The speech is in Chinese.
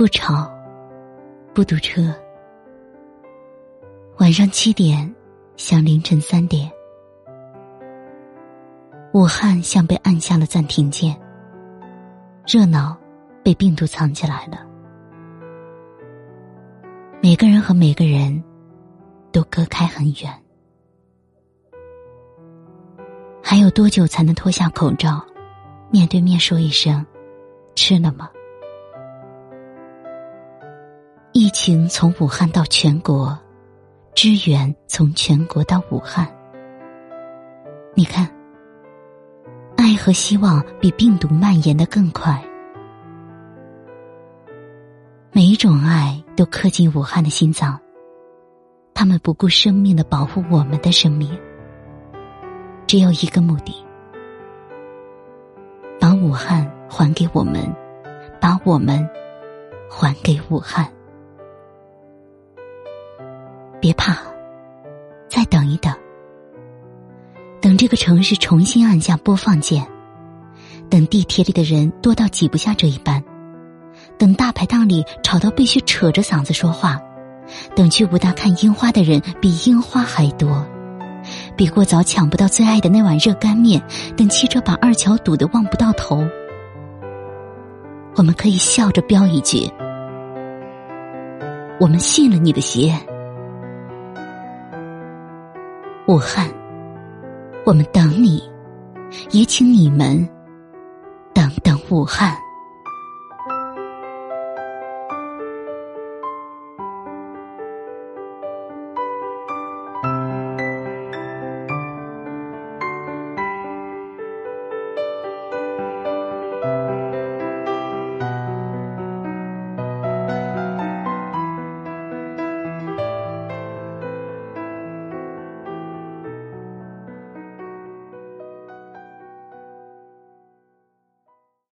不吵，不堵车。晚上七点，像凌晨三点。武汉像被按下了暂停键，热闹被病毒藏起来了。每个人和每个人都隔开很远。还有多久才能脱下口罩，面对面说一声“吃了吗”？疫情从武汉到全国，支援从全国到武汉。你看，爱和希望比病毒蔓延的更快。每一种爱都刻进武汉的心脏，他们不顾生命的保护我们的生命，只有一个目的：把武汉还给我们，把我们还给武汉。别怕，再等一等，等这个城市重新按下播放键，等地铁里的人多到挤不下这一班，等大排档里吵到必须扯着嗓子说话，等去武大看樱花的人比樱花还多，比过早抢不到最爱的那碗热干面，等汽车把二桥堵得望不到头，我们可以笑着飙一句：“我们信了你的邪。”武汉，我们等你，也请你们等等武汉。